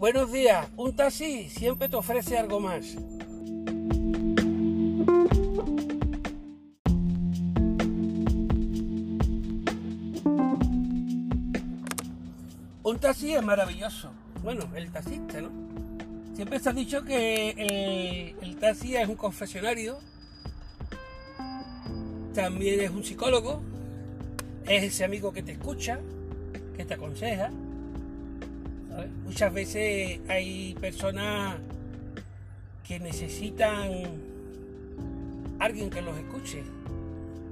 Buenos días, un taxi siempre te ofrece algo más. Un taxi es maravilloso. Bueno, el taxista, ¿no? Siempre se ha dicho que el, taxi es un confesionario, también es un psicólogo, es ese amigo que te escucha, que te aconseja. Muchas veces hay personas que necesitan alguien que los escuche.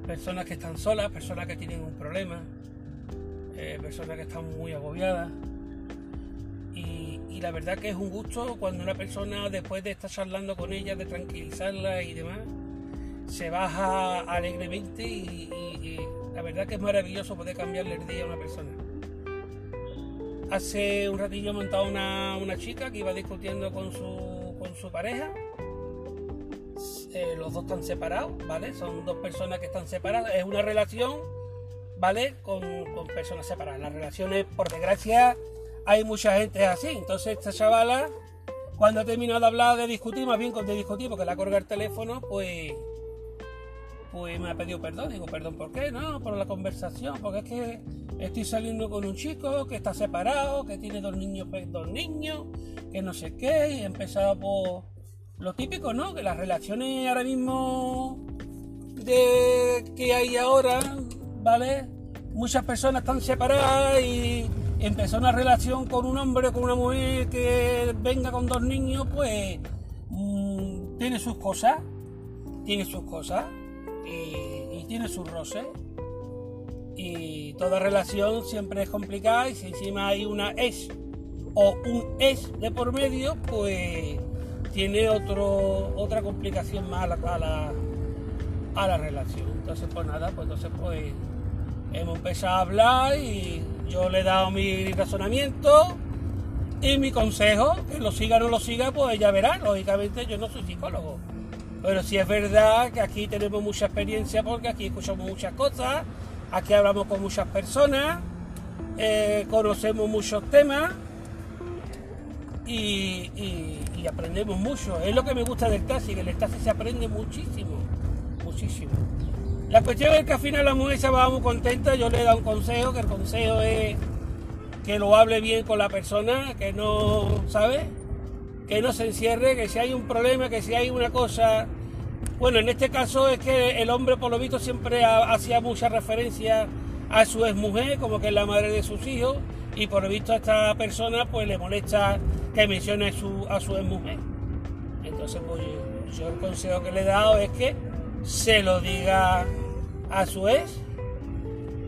Personas que están solas, personas que tienen un problema, eh, personas que están muy agobiadas. Y, y, la verdad que es un gusto cuando una persona, después de estar charlando con ella, de tranquilizarla y demás, se baja alegremente y, la verdad que es maravilloso poder cambiarle el día a una persona. Hace un ratillo he montado una, una chica que iba discutiendo con su, con su pareja. Eh, los dos están separados, ¿vale? Son dos personas que están separadas. Es una relación, ¿vale? Con, con personas separadas. Las relaciones, por desgracia, hay mucha gente así. Entonces esta chavala, cuando ha terminado de hablar, de discutir, más bien con de discutir, porque la colga el teléfono, pues pues me ha pedido perdón. Digo, perdón, ¿por qué? No, por la conversación, porque es que estoy saliendo con un chico que está separado, que tiene dos niños, pues, dos niños, que no sé qué, y he empezado por lo típico, ¿no? Que las relaciones ahora mismo de que hay ahora, ¿vale? Muchas personas están separadas y empezó una relación con un hombre con una mujer que venga con dos niños, pues mmm, tiene sus cosas, tiene sus cosas y, tiene su roce. Y toda relación siempre es complicada y si encima hay una es o un es de por medio, pues tiene otro, otra complicación más a la, a la, relación. Entonces, pues nada, pues entonces pues hemos empezado a hablar y yo le he dado mi razonamiento y mi consejo, que lo siga o no lo siga, pues ya verá, lógicamente yo no soy psicólogo. Pero sí es verdad que aquí tenemos mucha experiencia porque aquí escuchamos muchas cosas, aquí hablamos con muchas personas, eh, conocemos muchos temas y, aprendemos mucho. Es lo que me gusta del taxi, que el taxi se aprende muchísimo, muchísimo. La cuestión es que al final la mujer se va muy contenta, yo le he dado un consejo, que el consejo es que lo hable bien con la persona, que no, ¿sabes? Que no se encierre, que si hay un problema, que si hay una cosa... Bueno, en este caso es que el hombre por lo visto siempre hacía mucha referencia a su exmujer, como que es la madre de sus hijos, y por lo visto a esta persona pues le molesta que mencione su, a su exmujer. Entonces pues yo el consejo que le he dado es que se lo diga a su ex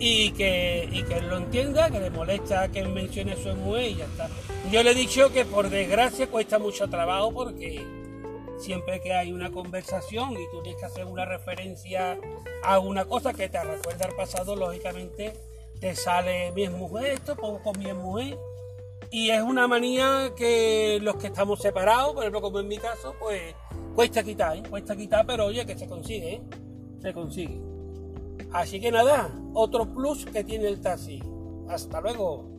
y que, y que él lo entienda, que le molesta que mencione su mujer y ya está. Yo le he dicho que por desgracia cuesta mucho trabajo porque siempre que hay una conversación y tú tienes que hacer una referencia a una cosa que te recuerda al pasado, lógicamente te sale mi mujer esto, pongo con mi mujer. Y es una manía que los que estamos separados, por ejemplo como en mi caso, pues cuesta quitar, ¿eh? cuesta quitar, pero oye que se consigue, ¿eh? se consigue. Así que nada, otro plus que tiene el taxi. Hasta luego.